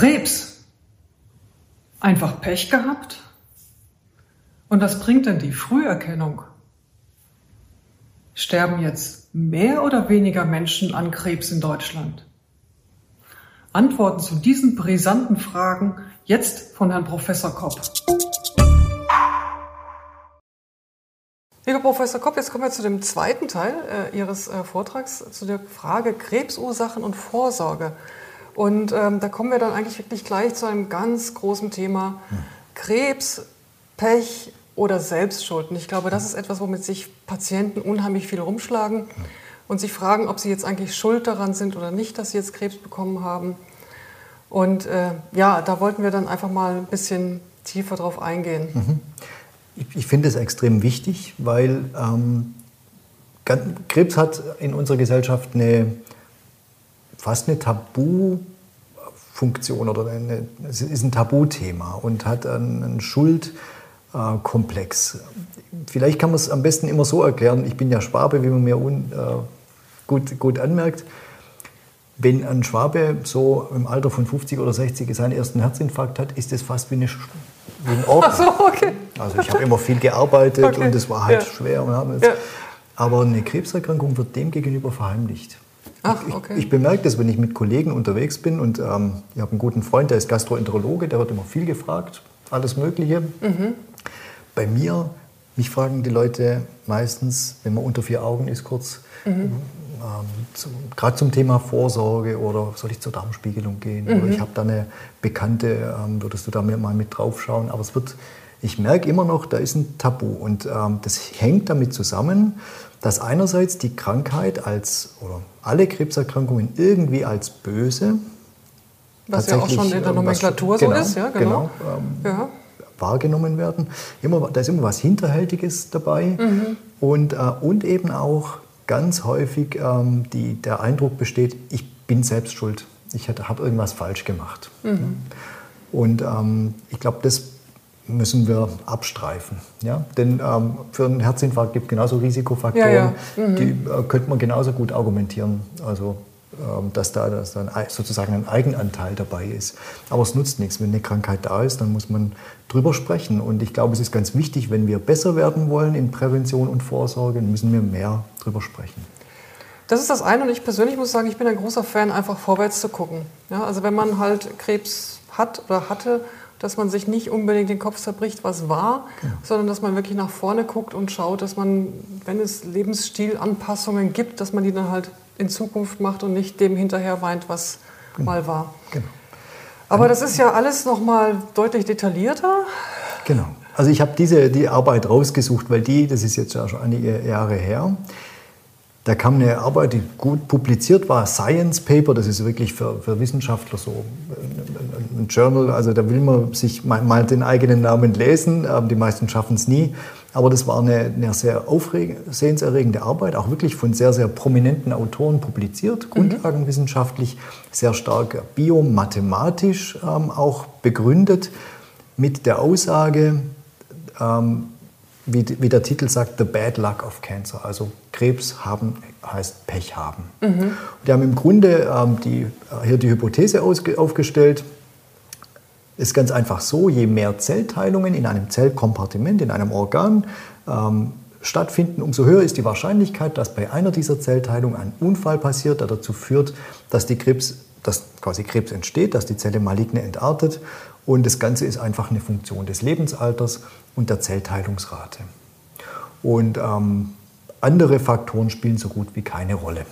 Krebs. Einfach Pech gehabt? Und was bringt denn die Früherkennung? Sterben jetzt mehr oder weniger Menschen an Krebs in Deutschland? Antworten zu diesen brisanten Fragen jetzt von Herrn Professor Kopp. Lieber Professor Kopp, jetzt kommen wir zu dem zweiten Teil äh, Ihres äh, Vortrags, zu der Frage Krebsursachen und Vorsorge. Und ähm, da kommen wir dann eigentlich wirklich gleich zu einem ganz großen Thema. Krebs, Pech oder Selbstschuld. Und ich glaube, das ist etwas, womit sich Patienten unheimlich viel rumschlagen und sich fragen, ob sie jetzt eigentlich schuld daran sind oder nicht, dass sie jetzt Krebs bekommen haben. Und äh, ja, da wollten wir dann einfach mal ein bisschen tiefer drauf eingehen. Mhm. Ich, ich finde es extrem wichtig, weil ähm, Krebs hat in unserer Gesellschaft eine fast eine Tabufunktion oder eine, es ist ein Tabuthema und hat einen Schuldkomplex. Vielleicht kann man es am besten immer so erklären, ich bin ja Schwabe, wie man mir un, äh, gut, gut anmerkt. Wenn ein Schwabe so im Alter von 50 oder 60 seinen ersten Herzinfarkt hat, ist das fast wie, eine, wie ein Ort. So, okay. Also ich habe immer viel gearbeitet okay. und es war halt ja. schwer. Ja. Aber eine Krebserkrankung wird dem gegenüber verheimlicht. Ach, okay. ich, ich, bemerke das, wenn ich mit Kollegen unterwegs bin und ähm, ich habe einen guten Freund, der ist Gastroenterologe, der wird immer viel gefragt, alles Mögliche. Mhm. Bei mir, mich fragen die Leute meistens, wenn man unter vier Augen ist, kurz, mhm. ähm, zum, gerade zum Thema Vorsorge oder soll ich zur Darmspiegelung gehen mhm. oder ich habe da eine Bekannte, ähm, würdest du da mal mit drauf schauen? Aber es wird, ich merke immer noch, da ist ein Tabu und ähm, das hängt damit zusammen, dass einerseits die Krankheit als oder alle Krebserkrankungen irgendwie als böse was ja auch schon in der Nomenklatur was, so genau, ist, ja, genau, genau ähm, ja. wahrgenommen werden. Immer, da ist immer was Hinterhältiges dabei mhm. und, äh, und eben auch ganz häufig ähm, die, der Eindruck besteht, ich bin selbst schuld, ich habe irgendwas falsch gemacht. Mhm. Und ähm, ich glaube, das müssen wir abstreifen. Ja? Denn ähm, für einen Herzinfarkt gibt es genauso Risikofaktoren, ja, ja. Mhm. die äh, könnte man genauso gut argumentieren. Also ähm, dass da, dass da ein, sozusagen ein Eigenanteil dabei ist. Aber es nutzt nichts. Wenn eine Krankheit da ist, dann muss man drüber sprechen. Und ich glaube, es ist ganz wichtig, wenn wir besser werden wollen in Prävention und Vorsorge, müssen wir mehr drüber sprechen. Das ist das eine. Und ich persönlich muss sagen, ich bin ein großer Fan, einfach vorwärts zu gucken. Ja, also wenn man halt Krebs hat oder hatte, dass man sich nicht unbedingt den Kopf zerbricht, was war, ja. sondern dass man wirklich nach vorne guckt und schaut, dass man, wenn es Lebensstilanpassungen gibt, dass man die dann halt in Zukunft macht und nicht dem hinterher weint, was genau. mal war. Genau. Aber das ist ja alles noch mal deutlich detaillierter. Genau. Also ich habe diese die Arbeit rausgesucht, weil die, das ist jetzt ja schon einige Jahre her, da kam eine Arbeit, die gut publiziert war, Science Paper, das ist wirklich für, für Wissenschaftler so ein, ein, Journal, also da will man sich mal, mal den eigenen Namen lesen, die meisten schaffen es nie, aber das war eine, eine sehr aufsehenserregende Arbeit, auch wirklich von sehr, sehr prominenten Autoren publiziert, mhm. grundlagenwissenschaftlich, sehr stark biomathematisch ähm, auch begründet, mit der Aussage, ähm, wie, wie, der Titel sagt, The Bad Luck of Cancer. Also Krebs haben heißt Pech haben. Mhm. Die haben im Grunde ähm, die, äh, hier die Hypothese aufgestellt, ist ganz einfach so, je mehr Zellteilungen in einem Zellkompartiment, in einem Organ ähm, stattfinden, umso höher ist die Wahrscheinlichkeit, dass bei einer dieser Zellteilungen ein Unfall passiert, der dazu führt, dass, die Krebs, dass quasi Krebs entsteht, dass die Zelle maligne entartet. Und das Ganze ist einfach eine Funktion des Lebensalters und der Zellteilungsrate. Und ähm, andere Faktoren spielen so gut wie keine Rolle.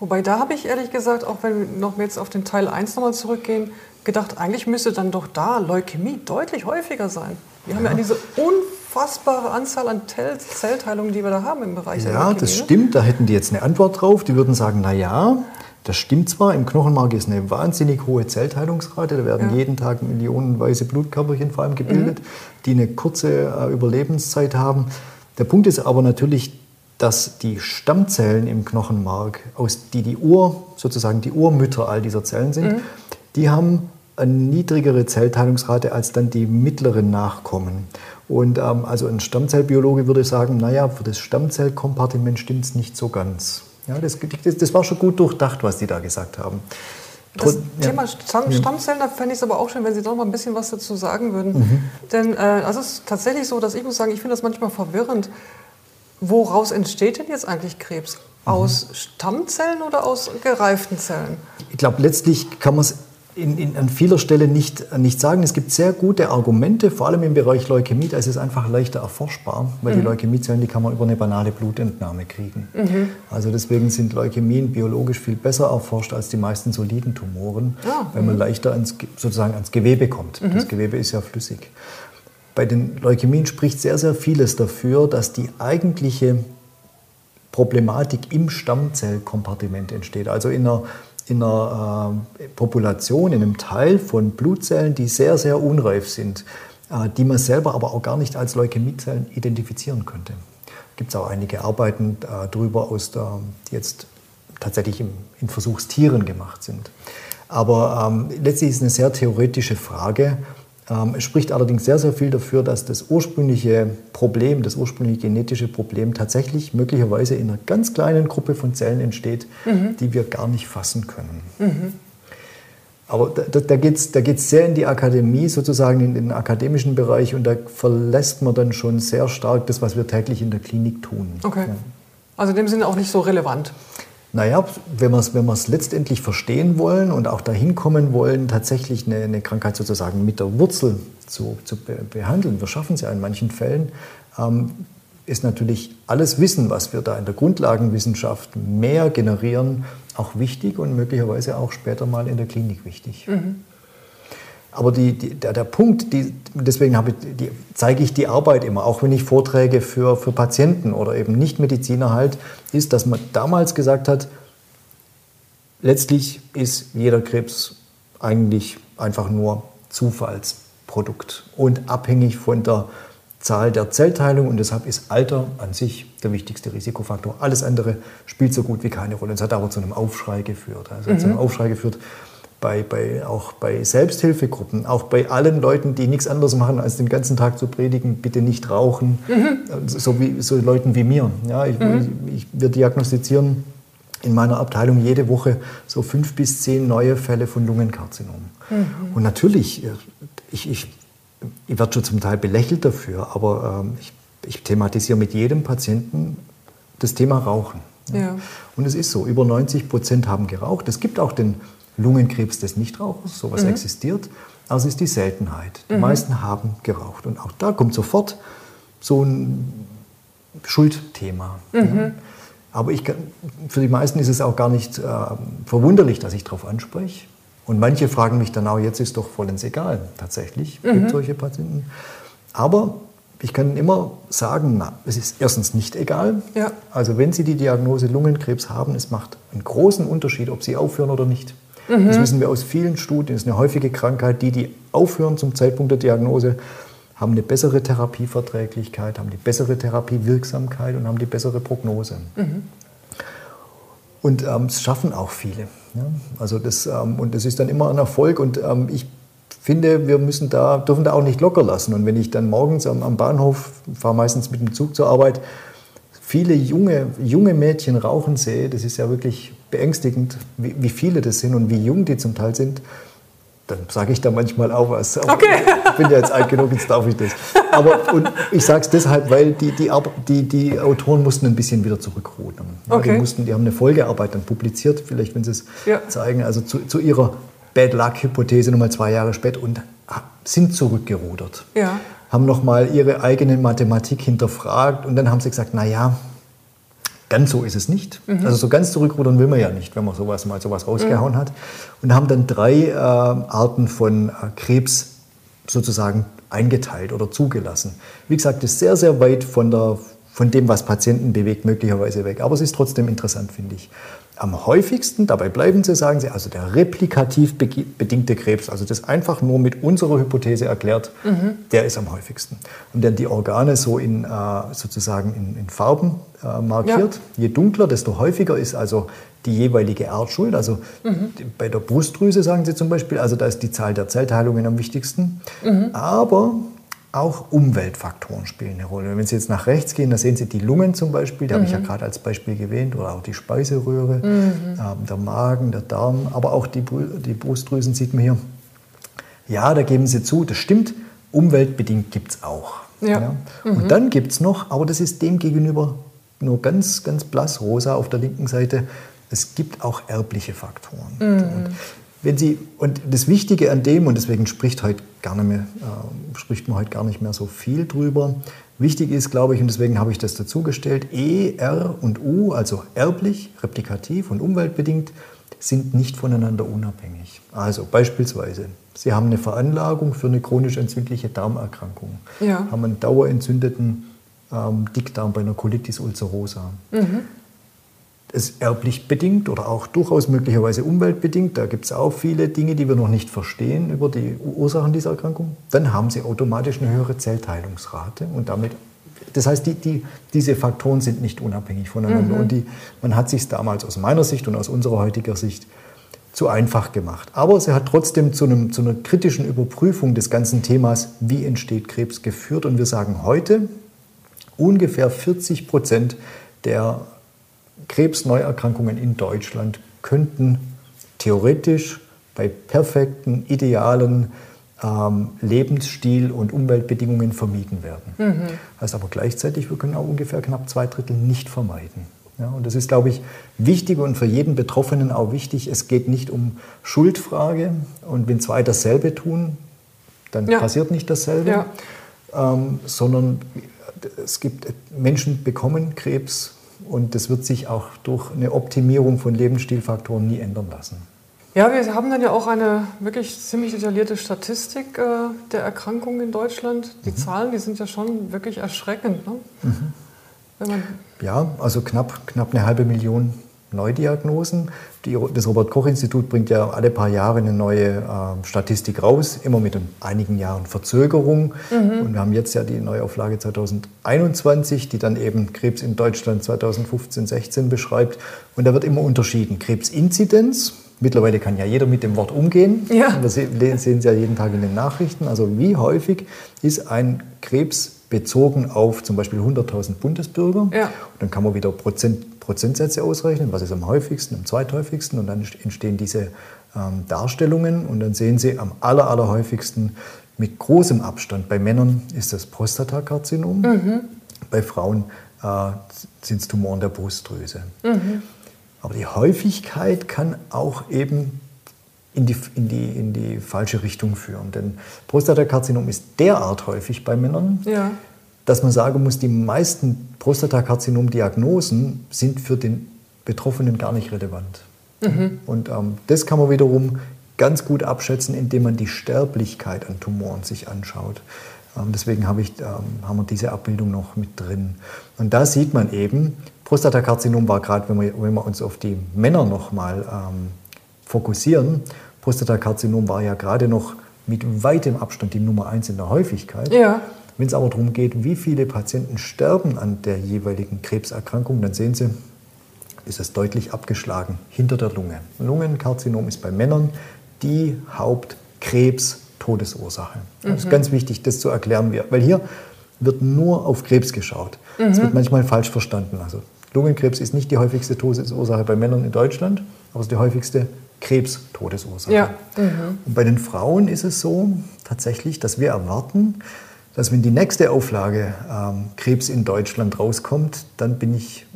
Wobei da habe ich ehrlich gesagt, auch wenn wir noch jetzt auf den Teil 1 nochmal zurückgehen, gedacht, eigentlich müsste dann doch da Leukämie deutlich häufiger sein. Wir haben ja diese unfassbare Anzahl an Zellteilungen, die wir da haben im Bereich ja, der Leukämie. Ja, das ne? stimmt. Da hätten die jetzt eine Antwort drauf. Die würden sagen, na ja, das stimmt zwar, im Knochenmark ist eine wahnsinnig hohe Zellteilungsrate, da werden ja. jeden Tag millionenweise Blutkörperchen vor allem gebildet, mhm. die eine kurze äh, Überlebenszeit haben. Der Punkt ist aber natürlich, dass die Stammzellen im Knochenmark, aus die die Ur, sozusagen die Urmütter all dieser Zellen sind, mhm. die haben eine niedrigere Zellteilungsrate als dann die mittleren Nachkommen. Und ähm, also ein Stammzellbiologe würde sagen, naja, für das Stammzellkompartiment stimmt es nicht so ganz. Ja, das, das, das, war schon gut durchdacht, was die da gesagt haben. Das ja. Thema Stamm Stammzellen, da fände ich es aber auch schön, wenn Sie da noch mal ein bisschen was dazu sagen würden. Mhm. Denn äh, also es ist tatsächlich so, dass ich muss sagen, ich finde das manchmal verwirrend. Woraus entsteht denn jetzt eigentlich Krebs? Aus mhm. Stammzellen oder aus gereiften Zellen? Ich glaube, letztlich kann man es in, in, an vieler Stelle nicht, nicht sagen. Es gibt sehr gute Argumente, vor allem im Bereich Leukämie, da ist es einfach leichter erforschbar, weil mhm. die Leukämiezellen, die kann man über eine banale Blutentnahme kriegen. Mhm. Also deswegen sind Leukämien biologisch viel besser erforscht als die meisten soliden Tumoren, ah, weil man leichter ans, sozusagen ans Gewebe kommt. Mhm. Das Gewebe ist ja flüssig. Bei den Leukämien spricht sehr, sehr vieles dafür, dass die eigentliche Problematik im Stammzellkompartiment entsteht. Also in einer in einer äh, Population, in einem Teil von Blutzellen, die sehr, sehr unreif sind, äh, die man selber aber auch gar nicht als Leukämiezellen identifizieren könnte. Gibt es auch einige Arbeiten äh, darüber, aus der, die jetzt tatsächlich im, in Versuchstieren gemacht sind. Aber ähm, letztlich ist es eine sehr theoretische Frage, es spricht allerdings sehr, sehr viel dafür, dass das ursprüngliche Problem, das ursprüngliche genetische Problem tatsächlich möglicherweise in einer ganz kleinen Gruppe von Zellen entsteht, mhm. die wir gar nicht fassen können. Mhm. Aber da, da geht es da geht's sehr in die Akademie, sozusagen in den akademischen Bereich, und da verlässt man dann schon sehr stark das, was wir täglich in der Klinik tun. Okay. Ja. Also in dem Sinne auch nicht so relevant. Naja, wenn wir es wenn letztendlich verstehen wollen und auch dahin kommen wollen, tatsächlich eine, eine Krankheit sozusagen mit der Wurzel zu, zu be behandeln, wir schaffen es ja in manchen Fällen, ähm, ist natürlich alles Wissen, was wir da in der Grundlagenwissenschaft mehr generieren, auch wichtig und möglicherweise auch später mal in der Klinik wichtig. Mhm. Aber die, die, der, der, Punkt, die, deswegen ich, die, zeige ich die Arbeit immer, auch wenn ich Vorträge für, für Patienten oder eben Nichtmediziner halt, ist, dass man damals gesagt hat, letztlich ist jeder Krebs eigentlich einfach nur Zufallsprodukt und abhängig von der Zahl der Zellteilung und deshalb ist Alter an sich der wichtigste Risikofaktor. Alles andere spielt so gut wie keine Rolle. Es hat aber zu einem Aufschrei geführt. Also mhm. zu einem Aufschrei geführt, bei, bei, auch bei Selbsthilfegruppen, auch bei allen Leuten, die nichts anderes machen, als den ganzen Tag zu predigen, bitte nicht rauchen, mhm. so, wie, so Leuten wie mir. Ja, ich, mhm. ich, wir diagnostizieren in meiner Abteilung jede Woche so fünf bis zehn neue Fälle von Lungenkarzinom. Mhm. Und natürlich, äh, ich, ich, ich werde schon zum Teil belächelt dafür, aber ähm, ich, ich thematisiere mit jedem Patienten das Thema Rauchen. Ja. Ja. Und es ist so, über 90 Prozent haben geraucht. Es gibt auch den Lungenkrebs des Nichtrauchers, sowas mhm. existiert, aber es ist die Seltenheit. Die mhm. meisten haben geraucht. Und auch da kommt sofort so ein Schuldthema. Mhm. Ja. Aber ich, für die meisten ist es auch gar nicht äh, verwunderlich, dass ich darauf anspreche. Und manche fragen mich dann auch, jetzt ist doch vollends egal. Tatsächlich mhm. gibt solche Patienten. Aber ich kann immer sagen, na, es ist erstens nicht egal. Ja. Also wenn Sie die Diagnose Lungenkrebs haben, es macht einen großen Unterschied, ob Sie aufhören oder nicht. Mhm. Das wissen wir aus vielen Studien. Das ist eine häufige Krankheit. Die, die aufhören zum Zeitpunkt der Diagnose, haben eine bessere Therapieverträglichkeit, haben die bessere Therapiewirksamkeit und haben die bessere Prognose. Mhm. Und ähm, es schaffen auch viele. Ja? Also das, ähm, und das ist dann immer ein Erfolg. Und ähm, ich finde, wir müssen da, dürfen da auch nicht locker lassen. Und wenn ich dann morgens am, am Bahnhof, fahre meistens mit dem Zug zur Arbeit, viele junge, junge Mädchen rauchen sehe, das ist ja wirklich beängstigend, wie, wie, viele das sind und wie jung die zum Teil sind. Dann sage ich da manchmal auch was. Okay. Ich bin ja jetzt alt genug, jetzt darf ich das. Aber und ich sage es deshalb, weil die, die, die, die Autoren mussten ein bisschen wieder zurückrudern. Okay. die, mussten, die haben eine Folgearbeit dann publiziert, vielleicht wenn sie es ja. zeigen, also zu, zu ihrer Bad Luck-Hypothese nochmal zwei Jahre später und sind zurückgerudert. Ja haben nochmal ihre eigene Mathematik hinterfragt und dann haben sie gesagt, naja, ganz so ist es nicht. Mhm. Also so ganz zurückrudern will man ja nicht, wenn man sowas mal sowas rausgehauen mhm. hat. Und haben dann drei äh, Arten von äh, Krebs sozusagen eingeteilt oder zugelassen. Wie gesagt, das ist sehr, sehr weit von, der, von dem, was Patienten bewegt, möglicherweise weg. Aber es ist trotzdem interessant, finde ich. Am häufigsten, dabei bleiben Sie, sagen Sie, also der replikativ bedingte Krebs, also das einfach nur mit unserer Hypothese erklärt, mhm. der ist am häufigsten. Und dann die Organe so in, äh, sozusagen in, in Farben äh, markiert. Ja. Je dunkler, desto häufiger ist also die jeweilige Erbschuld. Also mhm. bei der Brustdrüse sagen Sie zum Beispiel, also da ist die Zahl der Zellteilungen am wichtigsten. Mhm. Aber auch Umweltfaktoren spielen eine Rolle. Wenn Sie jetzt nach rechts gehen, da sehen Sie die Lungen zum Beispiel, die mhm. habe ich ja mhm. gerade als Beispiel erwähnt, oder auch die Speiseröhre, mhm. äh, der Magen, der Darm, aber auch die, die Brustdrüsen sieht man hier. Ja, da geben Sie zu, das stimmt, umweltbedingt gibt es auch. Ja. ja. Und mhm. dann gibt es noch, aber das ist dem gegenüber nur ganz, ganz blass rosa auf der linken Seite, es gibt auch erbliche Faktoren. Mhm. Und wenn Sie, und das Wichtige an dem, und deswegen spricht, heute gar nicht mehr, äh, spricht man heute gar nicht mehr so viel drüber, wichtig ist, glaube ich, und deswegen habe ich das dazugestellt, E, R und U, also erblich, replikativ und umweltbedingt, sind nicht voneinander unabhängig. Also beispielsweise, Sie haben eine Veranlagung für eine chronisch entzündliche Darmerkrankung, ja. haben einen dauerentzündeten ähm, Dickdarm bei einer Colitis ulcerosa. Mhm. Ist erblich bedingt oder auch durchaus möglicherweise umweltbedingt. Da gibt es auch viele Dinge, die wir noch nicht verstehen über die Ursachen dieser Erkrankung. Dann haben Sie automatisch eine höhere Zellteilungsrate und damit das heißt, die, die, diese Faktoren sind nicht unabhängig voneinander. Mhm. Und die, man hat sich damals aus meiner Sicht und aus unserer heutiger Sicht zu einfach gemacht. Aber sie hat trotzdem zu, einem, zu einer kritischen Überprüfung des ganzen Themas, wie entsteht Krebs, geführt. Und wir sagen heute, ungefähr 40 Prozent der Krebsneuerkrankungen in Deutschland könnten theoretisch bei perfekten, idealen ähm, Lebensstil- und Umweltbedingungen vermieden werden. Mhm. Heißt aber gleichzeitig, wir können auch ungefähr knapp zwei Drittel nicht vermeiden. Ja, und das ist, glaube ich, wichtig und für jeden Betroffenen auch wichtig. Es geht nicht um Schuldfrage und wenn zwei dasselbe tun, dann ja. passiert nicht dasselbe, ja. ähm, sondern es gibt Menschen bekommen Krebs und das wird sich auch durch eine Optimierung von Lebensstilfaktoren nie ändern lassen. Ja, wir haben dann ja auch eine wirklich ziemlich detaillierte Statistik äh, der Erkrankungen in Deutschland. Die mhm. Zahlen, die sind ja schon wirklich erschreckend. Ne? Mhm. ja, also knapp, knapp eine halbe Million Neudiagnosen. Die, das Robert-Koch-Institut bringt ja alle paar Jahre eine neue äh, Statistik raus, immer mit einigen Jahren Verzögerung. Mhm. Und wir haben jetzt ja die Neuauflage 2021, die dann eben Krebs in Deutschland 2015, 16 beschreibt. Und da wird immer unterschieden. Krebsinzidenz, mittlerweile kann ja jeder mit dem Wort umgehen. Ja. Wir sehen es ja jeden Tag in den Nachrichten. Also wie häufig ist ein Krebs bezogen auf zum Beispiel 100.000 Bundesbürger? Ja. Und dann kann man wieder Prozent Prozentsätze ausrechnen, was ist am häufigsten, am zweithäufigsten und dann entstehen diese ähm, Darstellungen und dann sehen Sie am aller, allerhäufigsten mit großem Abstand bei Männern ist das Prostatakarzinom, mhm. bei Frauen äh, sind es Tumoren der Brustdrüse. Mhm. Aber die Häufigkeit kann auch eben in die, in, die, in die falsche Richtung führen. Denn Prostatakarzinom ist derart häufig bei Männern, ja dass man sagen muss, die meisten Prostatakarzinom-Diagnosen sind für den Betroffenen gar nicht relevant. Mhm. Und ähm, das kann man wiederum ganz gut abschätzen, indem man die Sterblichkeit an Tumoren sich anschaut. Ähm, deswegen hab ich, ähm, haben wir diese Abbildung noch mit drin. Und da sieht man eben, Prostatakarzinom war gerade, wenn wir, wenn wir uns auf die Männer nochmal ähm, fokussieren, Prostatakarzinom war ja gerade noch mit weitem Abstand die Nummer eins in der Häufigkeit. Ja. Wenn es aber darum geht, wie viele Patienten sterben an der jeweiligen Krebserkrankung, dann sehen Sie, ist es deutlich abgeschlagen hinter der Lunge. Lungenkarzinom ist bei Männern die Hauptkrebs-Todesursache. Mhm. Das ist ganz wichtig, das zu erklären, weil hier wird nur auf Krebs geschaut. Mhm. Das wird manchmal falsch verstanden. Also Lungenkrebs ist nicht die häufigste Todesursache bei Männern in Deutschland, aber es ist die häufigste Krebstodesursache. Ja. Mhm. Und bei den Frauen ist es so tatsächlich, dass wir erwarten, dass wenn die nächste Auflage ähm, Krebs in Deutschland rauskommt, dann bin ich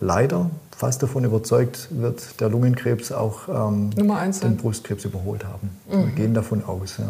leider fast davon überzeugt, wird der Lungenkrebs auch ähm, den Brustkrebs überholt haben. Mhm. Wir gehen davon aus. Ja.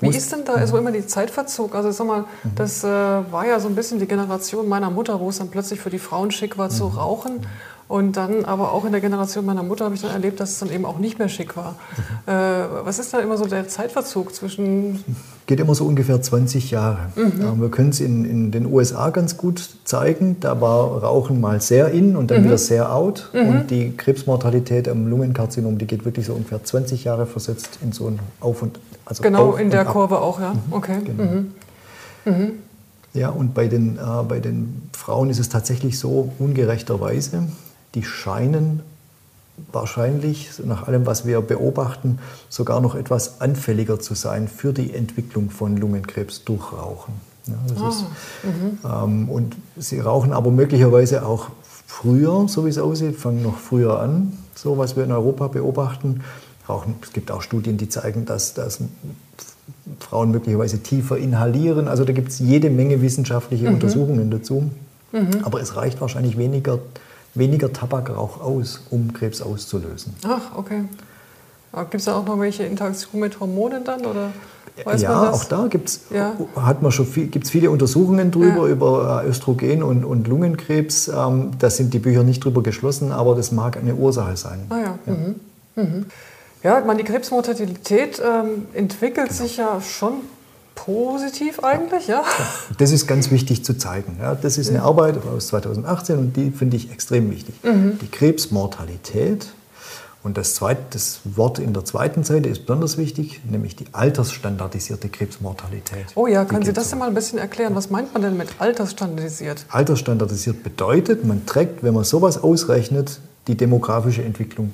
Wie ist denn da also immer die Zeitverzug? Also sag mal, mhm. das äh, war ja so ein bisschen die Generation meiner Mutter, wo es dann plötzlich für die Frauen schick war zu mhm. rauchen. Und dann aber auch in der Generation meiner Mutter habe ich dann erlebt, dass es dann eben auch nicht mehr schick war. Mhm. Äh, was ist da immer so der Zeitverzug zwischen... Geht immer so ungefähr 20 Jahre. Mhm. wir können es in, in, den USA ganz gut zeigen. Da war Rauchen mal sehr in und dann mhm. wieder sehr out. Mhm. Und die Krebsmortalität am Lungenkarzinom, die geht wirklich so ungefähr 20 Jahre versetzt in so ein Auf und also Genau, in der. Kurve auch, ja. Mhm. Okay. Genau. Ja, und bei den, äh, bei den Frauen ist es tatsächlich so, ungerechterweise, die scheinen wahrscheinlich, nach allem, was wir beobachten, sogar noch etwas anfälliger zu sein für die Entwicklung von Lungenkrebs durch Rauchen. Ja, ah, ist, mhm. ähm, und sie rauchen aber möglicherweise auch früher, so wie es aussieht, fangen noch früher an, so was wir in Europa beobachten. Rauchen, es gibt auch Studien, die zeigen, dass, dass Frauen möglicherweise tiefer inhalieren. Also da gibt es jede Menge wissenschaftliche mhm. Untersuchungen dazu. Mhm. Aber es reicht wahrscheinlich weniger, weniger Tabakrauch aus, um Krebs auszulösen. Ach, okay. Gibt es da auch noch welche Interaktion mit Hormonen dann? Oder weiß ja, auch da gibt's, ja. hat man schon viel, gibt's viele Untersuchungen drüber, ja. über äh, Östrogen und, und Lungenkrebs. Ähm, da sind die Bücher nicht drüber geschlossen, aber das mag eine Ursache sein. Ah ja. ja. Mhm. Mhm. Ja, meine, die Krebsmortalität ähm, entwickelt genau. sich ja schon positiv eigentlich, ja. Das ist ganz wichtig zu zeigen. Ja, das ist eine Arbeit aus 2018 und die finde ich extrem wichtig. Mhm. Die Krebsmortalität und das, zweite, das Wort in der zweiten Seite ist besonders wichtig, nämlich die altersstandardisierte Krebsmortalität. Oh ja, können Sie das denn mal ein bisschen erklären? Was meint man denn mit altersstandardisiert? Altersstandardisiert bedeutet, man trägt, wenn man sowas ausrechnet, die demografische Entwicklung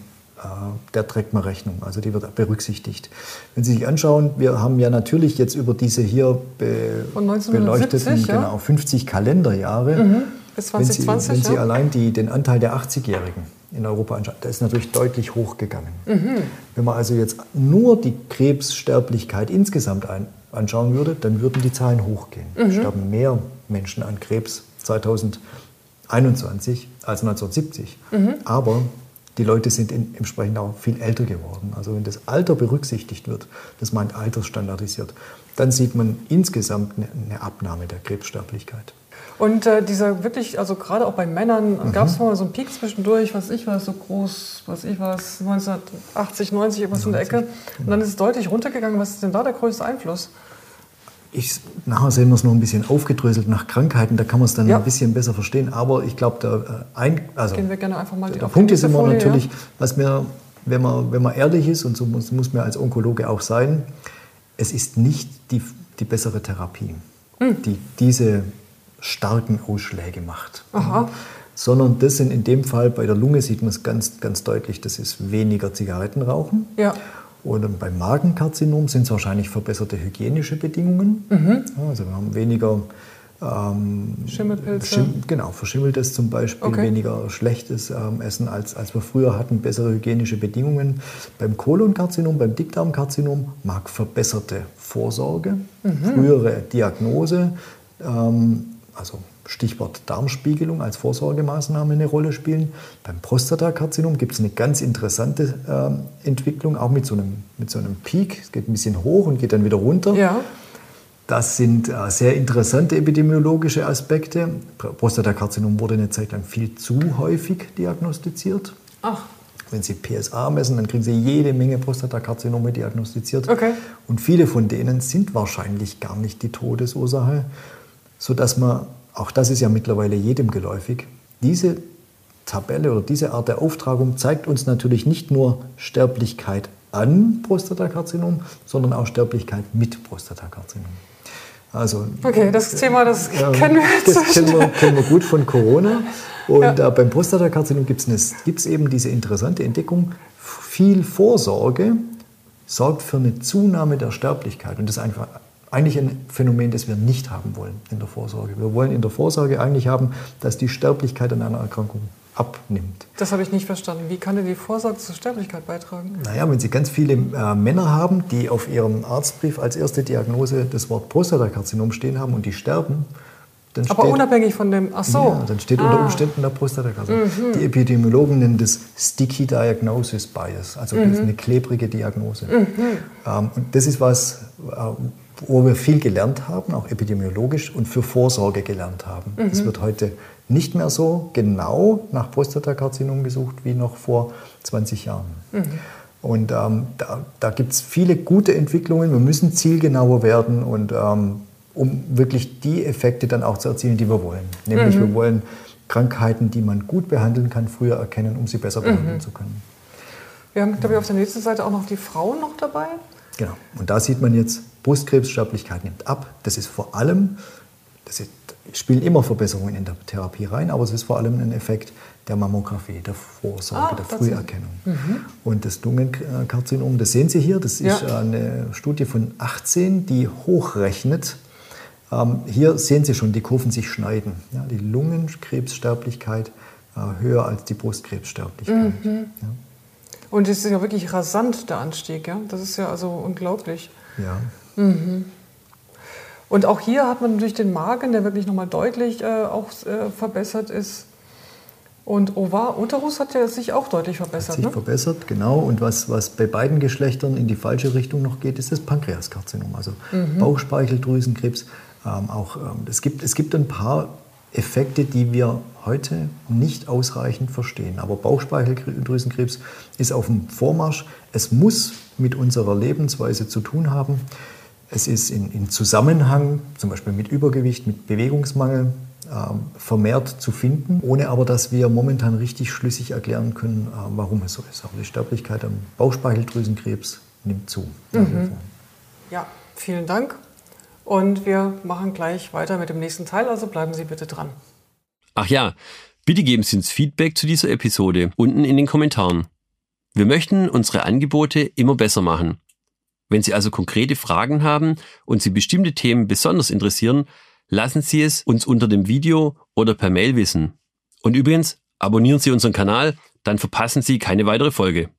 der trägt man Rechnung, also die wird berücksichtigt. Wenn Sie sich anschauen, wir haben ja natürlich jetzt über diese hier be beleuchteten ja? genau, 50 Kalenderjahre, mhm. bis 2020, wenn Sie, wenn Sie ja? allein die, den Anteil der 80-Jährigen in Europa anschauen, der ist natürlich deutlich hochgegangen. Mhm. Wenn man also jetzt nur die Krebssterblichkeit insgesamt ein, anschauen würde, dann würden die Zahlen hochgehen. Mhm. Es sterben mehr Menschen an Krebs 2021 als 1970. Mhm. Aber die Leute sind in, entsprechend auch viel älter geworden. Also wenn das Alter berücksichtigt wird, das meint altersstandardisiert, dann sieht man insgesamt eine, eine Abnahme der Krebssterblichkeit. Und äh, dieser wirklich, also gerade auch bei Männern, mhm. gab es mal so einen Peak zwischendurch, was ich was, so groß, was ich was, 1980, 90, irgendwas 90. in der Ecke. Und dann ist es deutlich runtergegangen. Was ist denn da der größte Einfluss? Ich, nachher sehen wir es noch ein bisschen aufgedröselt nach Krankheiten, da kann man es dann ja. ein bisschen besser verstehen. Aber ich glaube, der, äh, ein, also, Gehen wir gerne einfach mal der Punkt ist immer Folie, natürlich, ja? was mir, wenn man, wenn man ehrlich ist, und so muss, muss man als Onkologe auch sein, es ist nicht die, die bessere Therapie, hm. die diese starken Ausschläge macht. Aha. Sondern das sind in dem Fall, bei der Lunge sieht man es ganz, ganz deutlich, das ist weniger Zigarettenrauchen. Ja. Und beim Magenkarzinom sind es wahrscheinlich verbesserte hygienische Bedingungen. Mhm. Also wir haben weniger ähm, Schimmelpilze. Schim, genau, verschimmeltes zum Beispiel, okay. weniger schlechtes ähm, Essen, als, als wir früher hatten, bessere hygienische Bedingungen. Beim Kolonkarzinom, beim Dickdarmkarzinom mag verbesserte Vorsorge, mhm. frühere Diagnose, ähm, also Stichwort Darmspiegelung als Vorsorgemaßnahme eine Rolle spielen. Beim Prostatakarzinom gibt es eine ganz interessante äh, Entwicklung, auch mit so, einem, mit so einem Peak. Es geht ein bisschen hoch und geht dann wieder runter. Ja. Das sind äh, sehr interessante epidemiologische Aspekte. Prostatakarzinom wurde eine Zeit lang viel zu häufig diagnostiziert. Ach. Wenn Sie PSA messen, dann kriegen Sie jede Menge Prostatakarzinome diagnostiziert. Okay. Und viele von denen sind wahrscheinlich gar nicht die Todesursache, sodass man auch das ist ja mittlerweile jedem geläufig, diese Tabelle oder diese Art der Auftragung zeigt uns natürlich nicht nur Sterblichkeit an Prostatakarzinom, sondern auch Sterblichkeit mit Prostatakarzinom. Also, okay, das Thema, das äh, kennen wir jetzt. Das kennen wir, kennen wir, gut von Corona. Und ja. äh, beim Prostatakarzinom gibt es eben diese interessante Entdeckung, viel Vorsorge sorgt für eine Zunahme der Sterblichkeit. Und das ist einfach eigentlich ein Phänomen, das wir nicht haben wollen in der Vorsorge. Wir wollen in der Vorsorge eigentlich haben, dass die Sterblichkeit an einer Erkrankung abnimmt. Das habe ich nicht verstanden. Wie kann denn die Vorsorge zur Sterblichkeit beitragen? Naja, wenn Sie ganz viele äh, Männer haben, die auf ihrem Arztbrief als erste Diagnose das Wort Prostatakarzinom stehen haben und die sterben, dann Aber steht, unabhängig von dem, ach so. Ja, dann steht ah. unter Umständen der Prostatakarzinom. Mhm. Die Epidemiologen nennen das Sticky Diagnosis Bias, also mhm. eine klebrige Diagnose. Mhm. Ähm, und das ist was, äh, wo wir viel gelernt haben, auch epidemiologisch und für Vorsorge gelernt haben. Mhm. Es wird heute nicht mehr so genau nach Prostatakarzinom gesucht wie noch vor 20 Jahren. Mhm. Und ähm, da, da gibt es viele gute Entwicklungen. Wir müssen zielgenauer werden und ähm, um wirklich die Effekte dann auch zu erzielen, die wir wollen. Nämlich mhm. wir wollen Krankheiten, die man gut behandeln kann, früher erkennen, um sie besser behandeln mhm. zu können. Wir haben, glaube ich, auf der nächsten Seite auch noch die Frauen noch dabei. Genau. Und da sieht man jetzt, Brustkrebssterblichkeit nimmt ab. Das ist vor allem Das ist, spielen immer Verbesserungen in der Therapie rein, aber es ist vor allem ein Effekt der Mammographie, der Vorsorge, ah, der Früherkennung. Mhm. Und das Lungenkarzinom, das sehen Sie hier, das ist ja. eine Studie von 18, die hochrechnet. Ähm, hier sehen Sie schon, die Kurven sich schneiden. Ja, die Lungenkrebssterblichkeit äh, höher als die Brustkrebssterblichkeit. Mhm. Ja. Und es ist ja wirklich rasant, der Anstieg. Ja? Das ist ja also unglaublich. Ja. Mhm. Und auch hier hat man natürlich den Magen, der wirklich nochmal deutlich äh, auch äh, verbessert ist. Und Ovar, Uterus hat ja sich auch deutlich verbessert. Hat sich ne? verbessert, genau. Und was, was bei beiden Geschlechtern in die falsche Richtung noch geht, ist das Pankreaskarzinom, also mhm. Bauchspeicheldrüsenkrebs. Ähm, auch, ähm, es, gibt, es gibt ein paar Effekte, die wir heute nicht ausreichend verstehen. Aber Bauchspeicheldrüsenkrebs ist auf dem Vormarsch. Es muss mit unserer Lebensweise zu tun haben. Es ist in, in Zusammenhang, zum Beispiel mit Übergewicht, mit Bewegungsmangel, äh, vermehrt zu finden, ohne aber, dass wir momentan richtig schlüssig erklären können, äh, warum es so ist. Aber die Sterblichkeit am Bauchspeicheldrüsenkrebs nimmt zu. Mhm. Ja, vielen Dank. Und wir machen gleich weiter mit dem nächsten Teil, also bleiben Sie bitte dran. Ach ja, bitte geben Sie uns Feedback zu dieser Episode unten in den Kommentaren. Wir möchten unsere Angebote immer besser machen. Wenn Sie also konkrete Fragen haben und Sie bestimmte Themen besonders interessieren, lassen Sie es uns unter dem Video oder per Mail wissen. Und übrigens, abonnieren Sie unseren Kanal, dann verpassen Sie keine weitere Folge.